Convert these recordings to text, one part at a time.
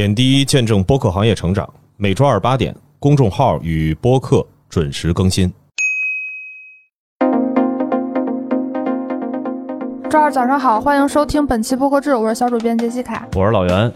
点滴见证播客行业成长，每周二八点，公众号与播客准时更新。周二早上好，欢迎收听本期播客制，我是小主编杰西卡。我是老袁。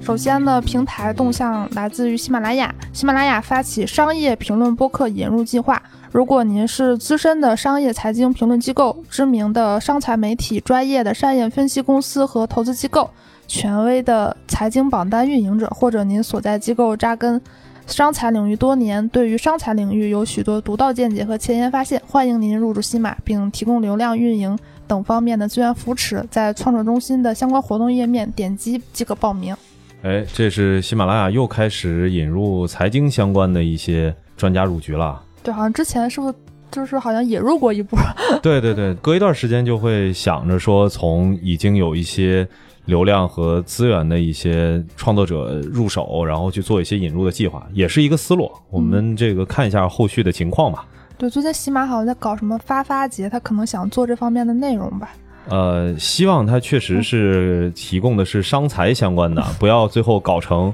首先呢，平台动向来自于喜马拉雅，喜马拉雅发起商业评论播客引入计划。如果您是资深的商业财经评论机构、知名的商财媒体、专业的商业分析公司和投资机构、权威的财经榜单运营者，或者您所在机构扎根商财领域多年，对于商财领域有许多独到见解和前沿发现，欢迎您入驻西马，并提供流量运营等方面的资源扶持。在创作中心的相关活动页面点击即可报名。哎，这是喜马拉雅又开始引入财经相关的一些专家入局了。对，好像之前是不是就是好像也入过一波？对对对，隔一段时间就会想着说，从已经有一些流量和资源的一些创作者入手，然后去做一些引入的计划，也是一个思路。我们这个看一下后续的情况吧。对，最近喜马好像在搞什么发发节，他可能想做这方面的内容吧。呃，希望他确实是提供的是商财相关的，不要最后搞成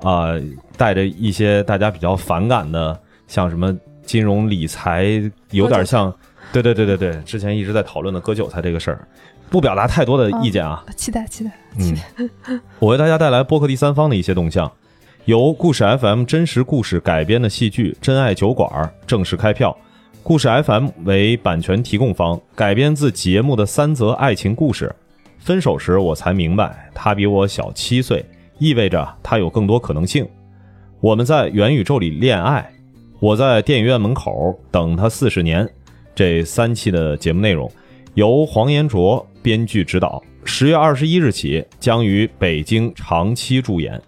啊带着一些大家比较反感的，像什么。金融理财有点像，对对对对对，之前一直在讨论的割韭菜这个事儿，不表达太多的意见啊。期待期待，嗯，我为大家带来播客第三方的一些动向，由故事 FM 真实故事改编的戏剧《真爱酒馆》正式开票。故事 FM 为版权提供方，改编自节目的三则爱情故事。分手时我才明白，他比我小七岁，意味着他有更多可能性。我们在元宇宙里恋爱。我在电影院门口等他四十年，这三期的节目内容由黄延卓编剧指导，十月二十一日起将于北京长期驻演。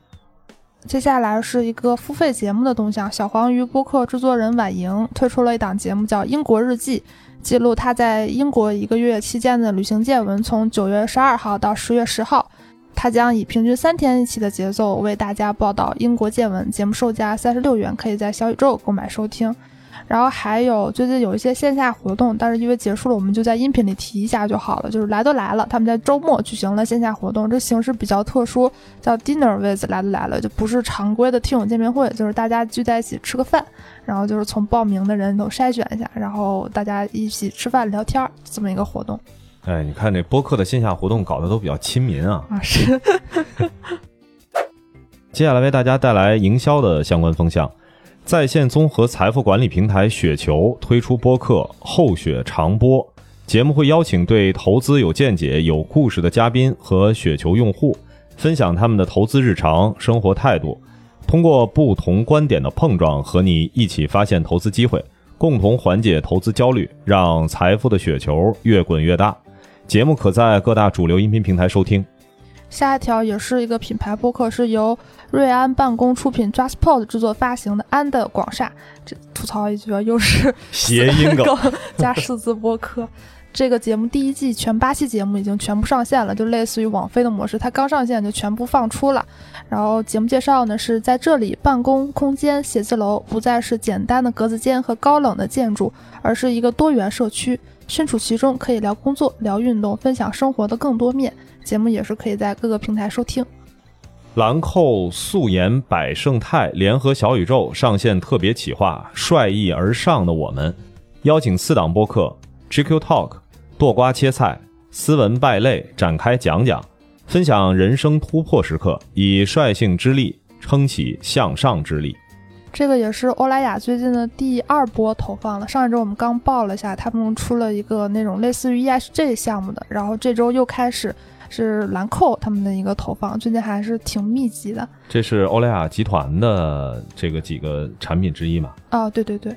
接下来是一个付费节目的动向，小黄鱼播客制作人婉莹推出了一档节目，叫《英国日记》，记录他在英国一个月期间的旅行见闻，从九月十二号到十月十号。他将以平均三天一期的节奏为大家报道英国见闻，节目售价三十六元，可以在小宇宙购买收听。然后还有最近有一些线下活动，但是因为结束了，我们就在音频里提一下就好了。就是来都来了，他们在周末举行了线下活动，这形式比较特殊，叫 Dinner with 来都来了，就不是常规的听友见面会，就是大家聚在一起吃个饭，然后就是从报名的人都筛选一下，然后大家一起吃饭聊天这么一个活动。哎，你看这播客的线下活动搞得都比较亲民啊！啊，是。接下来为大家带来营销的相关风向，在线综合财富管理平台雪球推出播客《厚雪长播》，节目会邀请对投资有见解、有故事的嘉宾和雪球用户，分享他们的投资日常、生活态度，通过不同观点的碰撞，和你一起发现投资机会，共同缓解投资焦虑，让财富的雪球越滚越大。节目可在各大主流音频平台收听。下一条也是一个品牌播客，是由瑞安办公出品，JustPod 制作发行的安的广厦。这吐槽一句啊，又是谐音梗加数字播客。这个节目第一季全八期节目已经全部上线了，就类似于网飞的模式，它刚上线就全部放出了。然后节目介绍呢是在这里，办公空间写字楼不再是简单的格子间和高冷的建筑，而是一个多元社区。身处其中，可以聊工作、聊运动，分享生活的更多面。节目也是可以在各个平台收听。兰蔻素颜百胜肽联合小宇宙上线特别企划，率意而上的我们，邀请四档播客：GQ Talk、剁瓜切菜、斯文败类展开讲讲，分享人生突破时刻，以率性之力撑起向上之力。这个也是欧莱雅最近的第二波投放了。上一周我们刚报了一下，他们出了一个那种类似于 ESG 项目的，然后这周又开始是兰蔻他们的一个投放，最近还是挺密集的。这是欧莱雅集团的这个几个产品之一嘛？哦，对对对。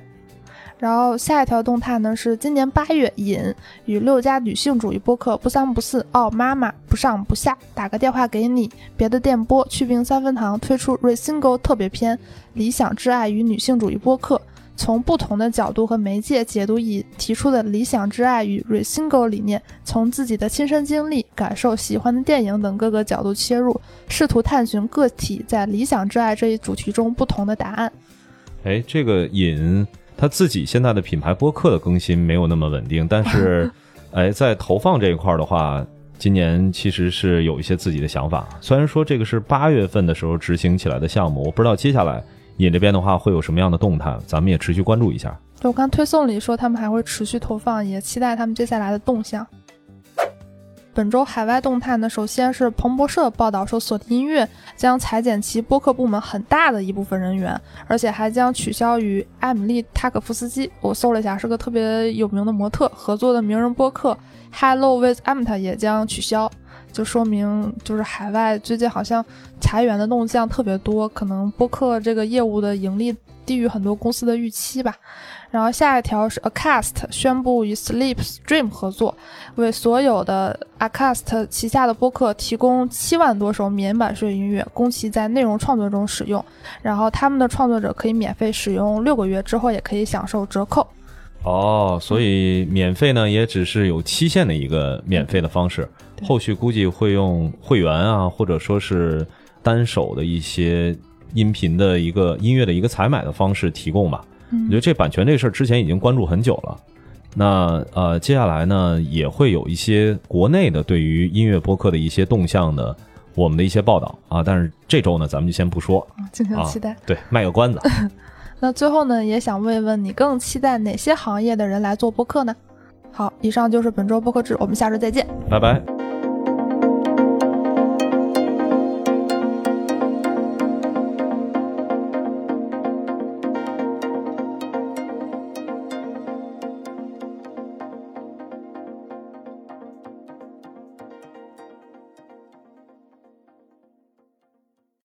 然后下一条动态呢是今年八月，尹与六家女性主义播客不三不四哦妈妈不上不下打个电话给你，别的电波去冰三分糖推出 Resingle 特别篇，理想之爱与女性主义播客，从不同的角度和媒介解读尹提出的理想之爱与 Resingle 理念，从自己的亲身经历、感受、喜欢的电影等各个角度切入，试图探寻个体在理想之爱这一主题中不同的答案。哎，这个尹。他自己现在的品牌播客的更新没有那么稳定，但是，哎，在投放这一块的话，今年其实是有一些自己的想法。虽然说这个是八月份的时候执行起来的项目，我不知道接下来你这边的话会有什么样的动态，咱们也持续关注一下。对我刚推送里说他们还会持续投放，也期待他们接下来的动向。本周海外动态呢，首先是彭博社报道说，索尼音乐将裁减其播客部门很大的一部分人员，而且还将取消与艾米丽·塔可夫斯基，我搜了一下，是个特别有名的模特合作的名人播客《Hello with Amit》也将取消，就说明就是海外最近好像裁员的动向特别多，可能播客这个业务的盈利低于很多公司的预期吧。然后下一条是 Acast 宣布与 Sleep Stream 合作，为所有的 Acast 旗下的播客提供七万多首免版税音乐，供其在内容创作中使用。然后他们的创作者可以免费使用六个月，之后也可以享受折扣。哦，所以免费呢，也只是有期限的一个免费的方式，后续估计会用会员啊，或者说是单手的一些音频的一个音乐的一个采买的方式提供吧。我觉得这版权这事儿之前已经关注很久了，那呃接下来呢也会有一些国内的对于音乐播客的一些动向的我们的一些报道啊，但是这周呢咱们就先不说，敬请期待。对，卖个关子。那最后呢，也想问一问你，更期待哪些行业的人来做播客呢？好，以上就是本周播客志，我们下周再见，拜拜。